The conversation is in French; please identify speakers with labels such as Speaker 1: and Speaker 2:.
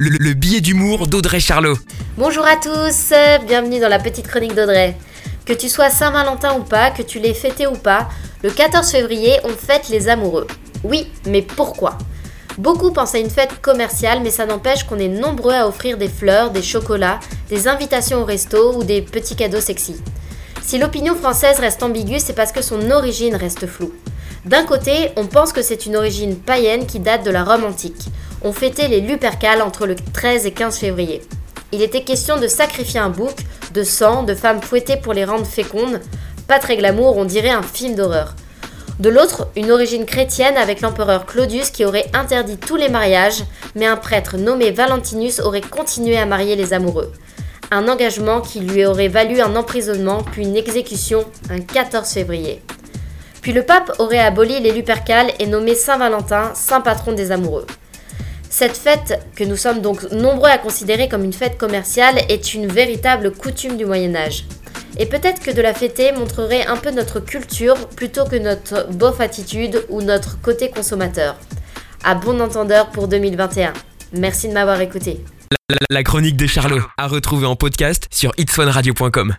Speaker 1: le, le billet d'humour d'Audrey Charlot.
Speaker 2: Bonjour à tous, bienvenue dans la petite chronique d'Audrey. Que tu sois Saint-Valentin ou pas, que tu l'aies fêté ou pas, le 14 février, on fête les amoureux. Oui, mais pourquoi? Beaucoup pensent à une fête commerciale, mais ça n'empêche qu'on est nombreux à offrir des fleurs, des chocolats, des invitations au resto ou des petits cadeaux sexy. Si l'opinion française reste ambiguë, c'est parce que son origine reste floue. D'un côté, on pense que c'est une origine païenne qui date de la Rome antique. On fêtait les Lupercales entre le 13 et 15 février. Il était question de sacrifier un bouc, de sang, de femmes fouettées pour les rendre fécondes. Pas très glamour, on dirait un film d'horreur. De l'autre, une origine chrétienne avec l'empereur Claudius qui aurait interdit tous les mariages, mais un prêtre nommé Valentinus aurait continué à marier les amoureux. Un engagement qui lui aurait valu un emprisonnement puis une exécution un 14 février. Puis le pape aurait aboli les Lupercales et nommé Saint Valentin, saint patron des amoureux. Cette fête, que nous sommes donc nombreux à considérer comme une fête commerciale, est une véritable coutume du Moyen Âge. Et peut-être que de la fêter montrerait un peu notre culture plutôt que notre bof attitude ou notre côté consommateur. À bon entendeur pour 2021. Merci de m'avoir écouté.
Speaker 1: La, chronique de Charlot, à retrouver en podcast sur itswanradio.com.